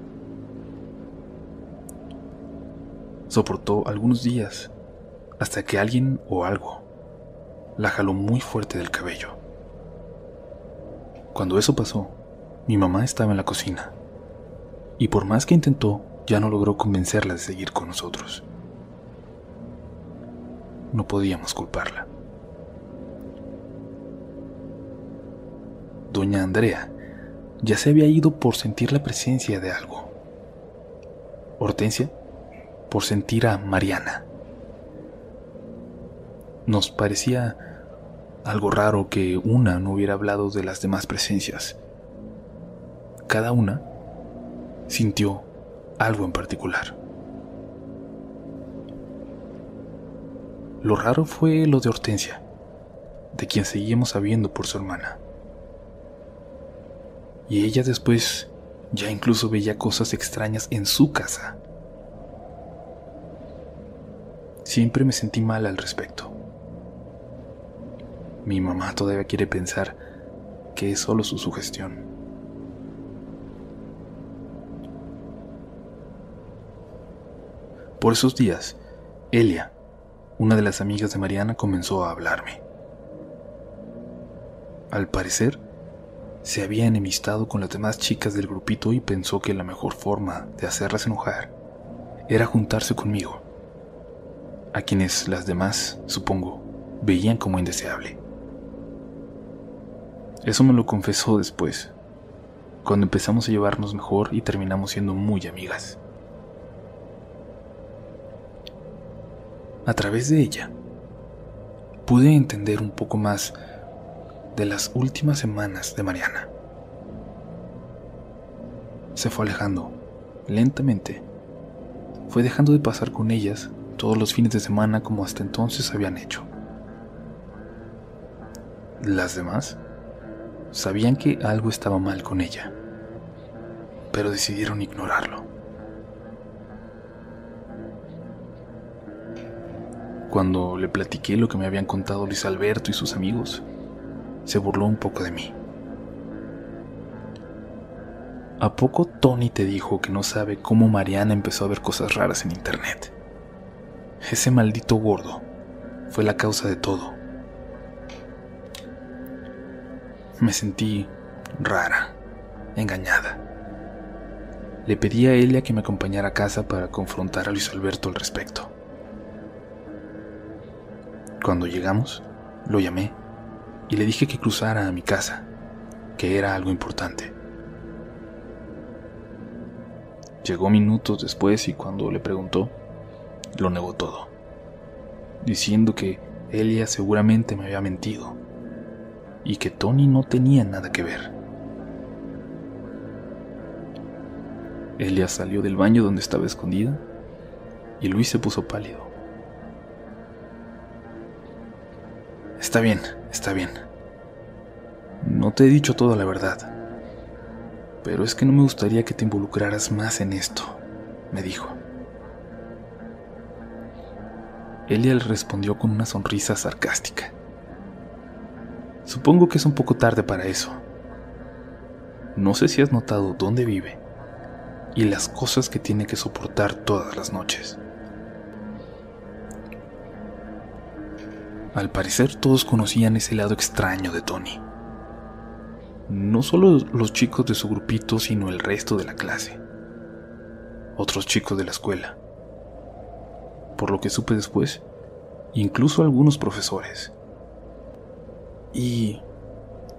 Soportó algunos días hasta que alguien o algo la jaló muy fuerte del cabello. Cuando eso pasó, mi mamá estaba en la cocina y por más que intentó, ya no logró convencerla de seguir con nosotros. No podíamos culparla. Doña Andrea ya se había ido por sentir la presencia de algo. Hortensia por sentir a Mariana. Nos parecía algo raro que una no hubiera hablado de las demás presencias. Cada una sintió algo en particular. Lo raro fue lo de Hortensia, de quien seguíamos sabiendo por su hermana. Y ella después ya incluso veía cosas extrañas en su casa. Siempre me sentí mal al respecto. Mi mamá todavía quiere pensar que es solo su sugestión. Por esos días, Elia, una de las amigas de Mariana, comenzó a hablarme. Al parecer, se había enemistado con las demás chicas del grupito y pensó que la mejor forma de hacerlas enojar era juntarse conmigo, a quienes las demás, supongo, veían como indeseable. Eso me lo confesó después, cuando empezamos a llevarnos mejor y terminamos siendo muy amigas. A través de ella, pude entender un poco más de las últimas semanas de Mariana. Se fue alejando, lentamente. Fue dejando de pasar con ellas todos los fines de semana como hasta entonces habían hecho. Las demás Sabían que algo estaba mal con ella, pero decidieron ignorarlo. Cuando le platiqué lo que me habían contado Luis Alberto y sus amigos, se burló un poco de mí. ¿A poco Tony te dijo que no sabe cómo Mariana empezó a ver cosas raras en internet? Ese maldito gordo fue la causa de todo. Me sentí rara, engañada. Le pedí a Elia que me acompañara a casa para confrontar a Luis Alberto al respecto. Cuando llegamos, lo llamé y le dije que cruzara a mi casa, que era algo importante. Llegó minutos después y cuando le preguntó, lo negó todo, diciendo que Elia seguramente me había mentido y que Tony no tenía nada que ver. Elia salió del baño donde estaba escondida y Luis se puso pálido. Está bien, está bien. No te he dicho toda la verdad, pero es que no me gustaría que te involucraras más en esto, me dijo. Elia le respondió con una sonrisa sarcástica. Supongo que es un poco tarde para eso. No sé si has notado dónde vive y las cosas que tiene que soportar todas las noches. Al parecer todos conocían ese lado extraño de Tony. No solo los chicos de su grupito, sino el resto de la clase. Otros chicos de la escuela. Por lo que supe después, incluso algunos profesores. Y,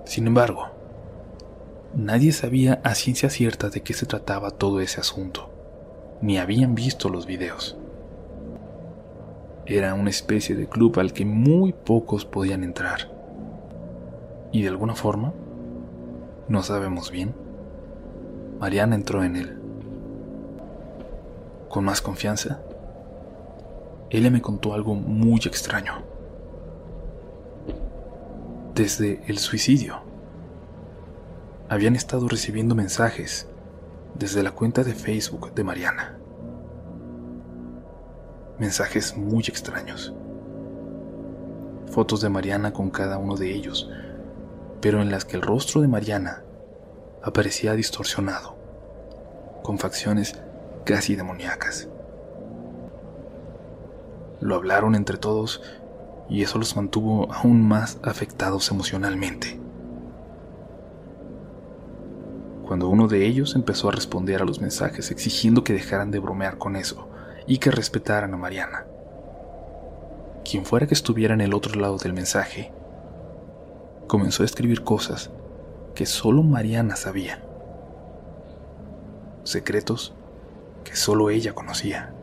sin embargo, Nadie sabía a ciencia cierta de qué se trataba todo ese asunto, ni habían visto los videos. Era una especie de club al que muy pocos podían entrar. Y de alguna forma, no sabemos bien, Mariana entró en él. Con más confianza, ella me contó algo muy extraño. Desde el suicidio habían estado recibiendo mensajes desde la cuenta de Facebook de Mariana. Mensajes muy extraños. Fotos de Mariana con cada uno de ellos, pero en las que el rostro de Mariana aparecía distorsionado, con facciones casi demoníacas. Lo hablaron entre todos y eso los mantuvo aún más afectados emocionalmente cuando uno de ellos empezó a responder a los mensajes exigiendo que dejaran de bromear con eso y que respetaran a Mariana. Quien fuera que estuviera en el otro lado del mensaje, comenzó a escribir cosas que solo Mariana sabía. Secretos que solo ella conocía.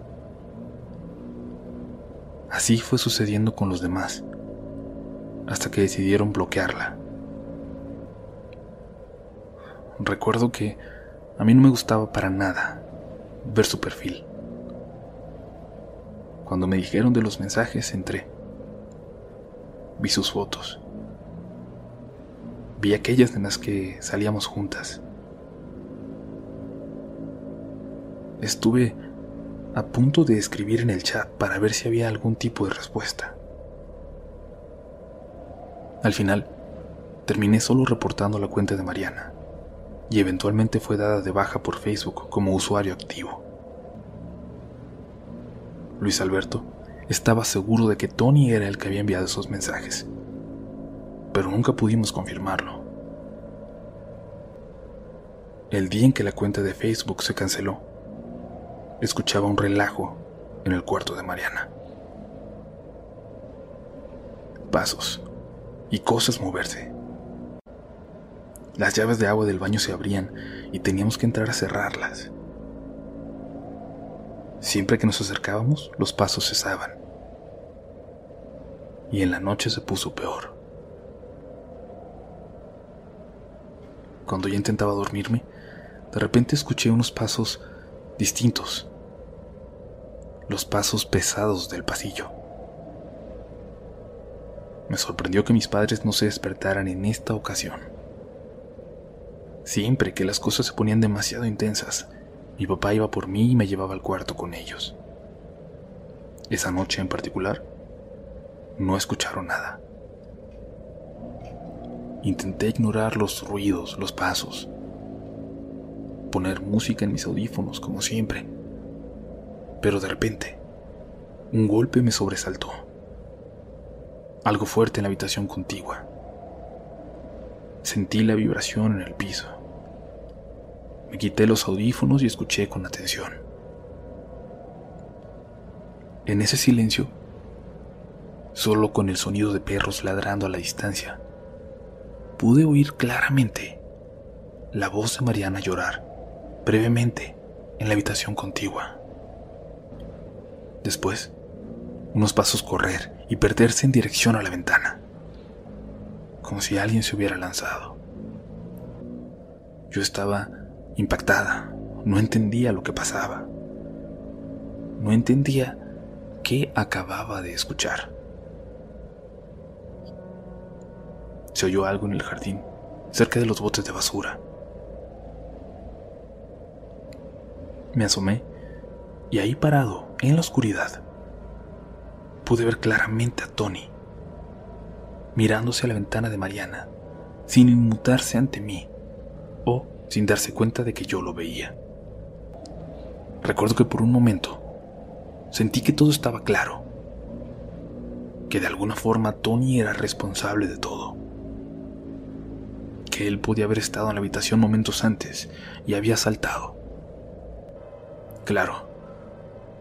Así fue sucediendo con los demás, hasta que decidieron bloquearla. recuerdo que a mí no me gustaba para nada ver su perfil. Cuando me dijeron de los mensajes, entré. Vi sus fotos. Vi aquellas en las que salíamos juntas. Estuve a punto de escribir en el chat para ver si había algún tipo de respuesta. Al final, terminé solo reportando la cuenta de Mariana y eventualmente fue dada de baja por Facebook como usuario activo. Luis Alberto estaba seguro de que Tony era el que había enviado esos mensajes, pero nunca pudimos confirmarlo. El día en que la cuenta de Facebook se canceló, escuchaba un relajo en el cuarto de Mariana. Pasos y cosas moverse. Las llaves de agua del baño se abrían y teníamos que entrar a cerrarlas. Siempre que nos acercábamos, los pasos cesaban. Y en la noche se puso peor. Cuando ya intentaba dormirme, de repente escuché unos pasos distintos. Los pasos pesados del pasillo. Me sorprendió que mis padres no se despertaran en esta ocasión. Siempre que las cosas se ponían demasiado intensas, mi papá iba por mí y me llevaba al cuarto con ellos. Esa noche en particular, no escucharon nada. Intenté ignorar los ruidos, los pasos, poner música en mis audífonos como siempre, pero de repente, un golpe me sobresaltó. Algo fuerte en la habitación contigua. Sentí la vibración en el piso. Me quité los audífonos y escuché con atención. En ese silencio, solo con el sonido de perros ladrando a la distancia, pude oír claramente la voz de Mariana llorar brevemente en la habitación contigua. Después, unos pasos correr y perderse en dirección a la ventana, como si alguien se hubiera lanzado. Yo estaba impactada, no entendía lo que pasaba, no entendía qué acababa de escuchar. Se oyó algo en el jardín, cerca de los botes de basura. Me asomé y ahí parado, en la oscuridad, pude ver claramente a Tony, mirándose a la ventana de Mariana, sin inmutarse ante mí, sin darse cuenta de que yo lo veía. Recuerdo que por un momento sentí que todo estaba claro, que de alguna forma Tony era responsable de todo, que él podía haber estado en la habitación momentos antes y había saltado Claro,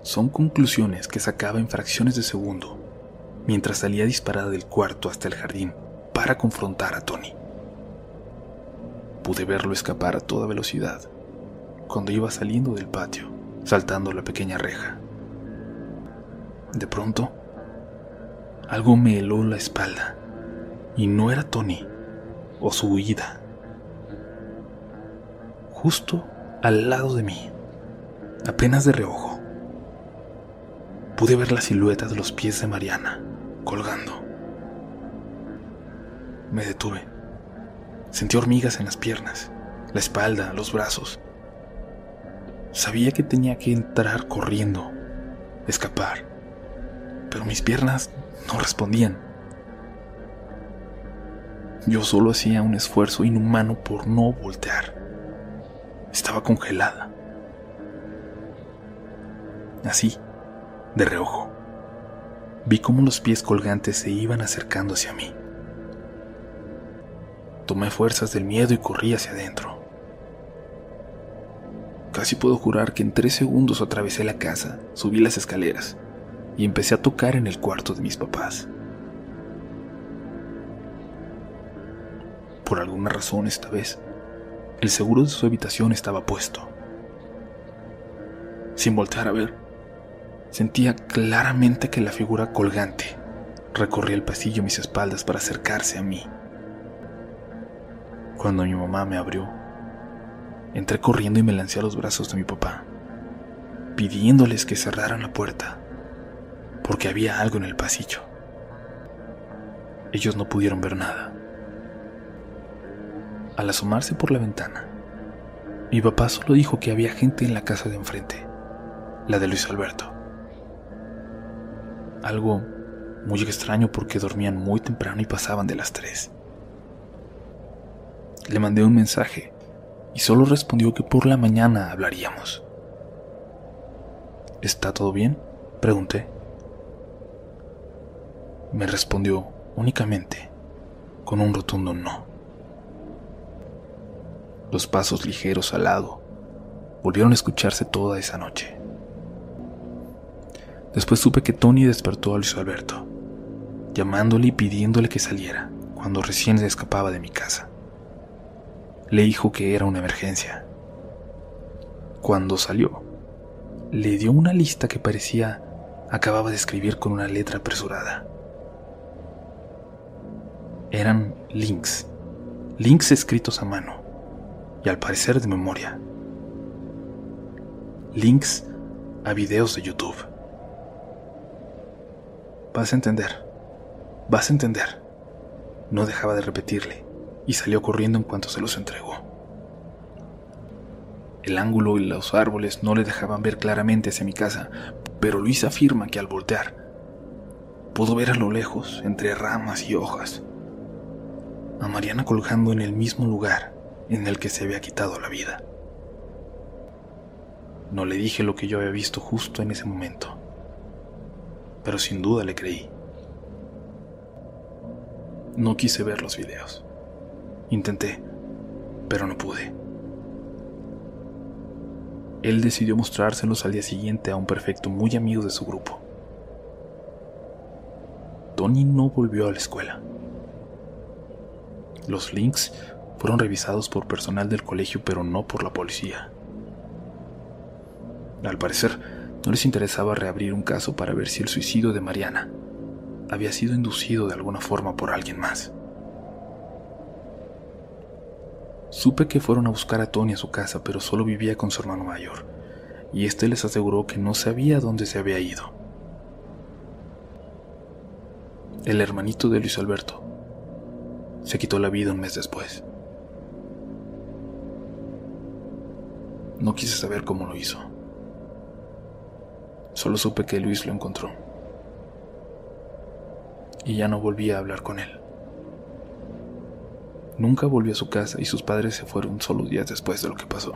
son conclusiones que sacaba en fracciones de segundo mientras salía disparada del cuarto hasta el jardín para confrontar a Tony. Pude verlo escapar a toda velocidad cuando iba saliendo del patio, saltando la pequeña reja. De pronto, algo me heló la espalda y no era Tony o su huida. Justo al lado de mí apenas de reojo. Pude ver la silueta de los pies de Mariana, colgando. Me detuve. Sentí hormigas en las piernas, la espalda, los brazos. Sabía que tenía que entrar corriendo, escapar, pero mis piernas no respondían. Yo solo hacía un esfuerzo inhumano por no voltear. Estaba congelada así, de reojo. Vi cómo los pies colgantes se iban acercando hacia mí. Tomé fuerzas del miedo y corrí hacia adentro. Casi puedo jurar que en tres segundos atravesé la casa, subí las escaleras y empecé a tocar en el cuarto de mis papás. Por alguna razón esta vez, el seguro de su habitación estaba puesto. Sin voltear a ver, Sentía claramente que la figura colgante recorría el pasillo a mis espaldas para acercarse a mí. Cuando mi mamá me abrió, entré corriendo y me lancé a los brazos de mi papá, pidiéndoles que cerraran la puerta, porque había algo en el pasillo. Ellos no pudieron ver nada. Al asomarse por la ventana, mi papá solo dijo que había gente en la casa de enfrente, la de Luis Alberto. Algo muy extraño porque dormían muy temprano y pasaban de las tres. Le mandé un mensaje y solo respondió que por la mañana hablaríamos. ¿Está todo bien? Pregunté. Me respondió únicamente con un rotundo no. Los pasos ligeros al lado volvieron a escucharse toda esa noche. Después supe que Tony despertó a Luis Alberto, llamándole y pidiéndole que saliera cuando recién se escapaba de mi casa. Le dijo que era una emergencia. Cuando salió, le dio una lista que parecía acababa de escribir con una letra apresurada. Eran links, links escritos a mano y al parecer de memoria. Links a videos de YouTube. Vas a entender. Vas a entender. No dejaba de repetirle, y salió corriendo en cuanto se los entregó. El ángulo y los árboles no le dejaban ver claramente hacia mi casa, pero Luis afirma que al voltear, pudo ver a lo lejos, entre ramas y hojas, a Mariana colgando en el mismo lugar en el que se había quitado la vida. No le dije lo que yo había visto justo en ese momento pero sin duda le creí. No quise ver los videos. Intenté, pero no pude. Él decidió mostrárselos al día siguiente a un perfecto muy amigo de su grupo. Tony no volvió a la escuela. Los links fueron revisados por personal del colegio, pero no por la policía. Al parecer, no les interesaba reabrir un caso para ver si el suicidio de Mariana había sido inducido de alguna forma por alguien más. Supe que fueron a buscar a Tony a su casa, pero solo vivía con su hermano mayor, y este les aseguró que no sabía dónde se había ido. El hermanito de Luis Alberto se quitó la vida un mes después. No quise saber cómo lo hizo. Solo supe que Luis lo encontró. Y ya no volví a hablar con él. Nunca volvió a su casa y sus padres se fueron solo días después de lo que pasó.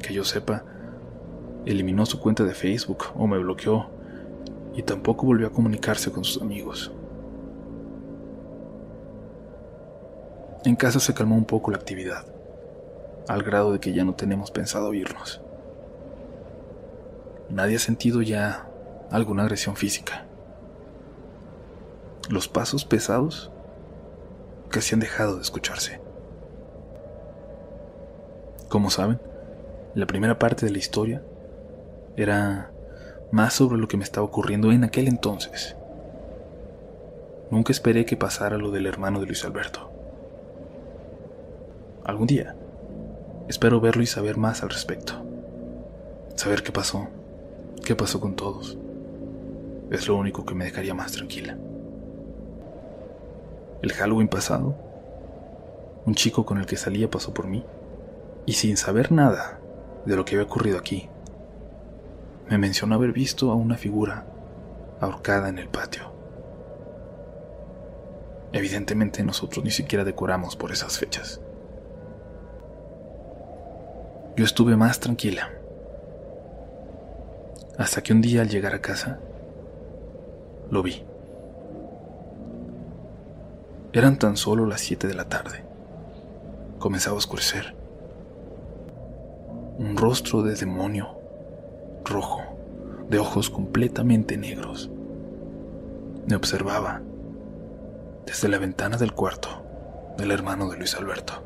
Que yo sepa, eliminó su cuenta de Facebook o me bloqueó y tampoco volvió a comunicarse con sus amigos. En casa se calmó un poco la actividad, al grado de que ya no tenemos pensado irnos. Nadie ha sentido ya alguna agresión física. Los pasos pesados casi han dejado de escucharse. Como saben, la primera parte de la historia era más sobre lo que me estaba ocurriendo en aquel entonces. Nunca esperé que pasara lo del hermano de Luis Alberto. Algún día, espero verlo y saber más al respecto. Saber qué pasó, qué pasó con todos. Es lo único que me dejaría más tranquila. El Halloween pasado, un chico con el que salía pasó por mí y sin saber nada de lo que había ocurrido aquí, me mencionó haber visto a una figura ahorcada en el patio. Evidentemente nosotros ni siquiera decoramos por esas fechas. Yo estuve más tranquila. Hasta que un día al llegar a casa, lo vi. Eran tan solo las 7 de la tarde. Comenzaba a oscurecer. Un rostro de demonio, rojo, de ojos completamente negros. Me observaba desde la ventana del cuarto del hermano de Luis Alberto.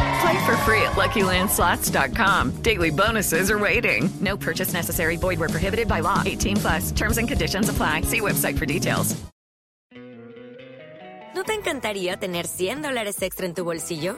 Play for free at LuckyLandSlots.com. Daily bonuses are waiting. No purchase necessary. Void where prohibited by law. 18 plus. Terms and conditions apply. See website for details. ¿No te encantaría tener 100 dólares extra en tu bolsillo?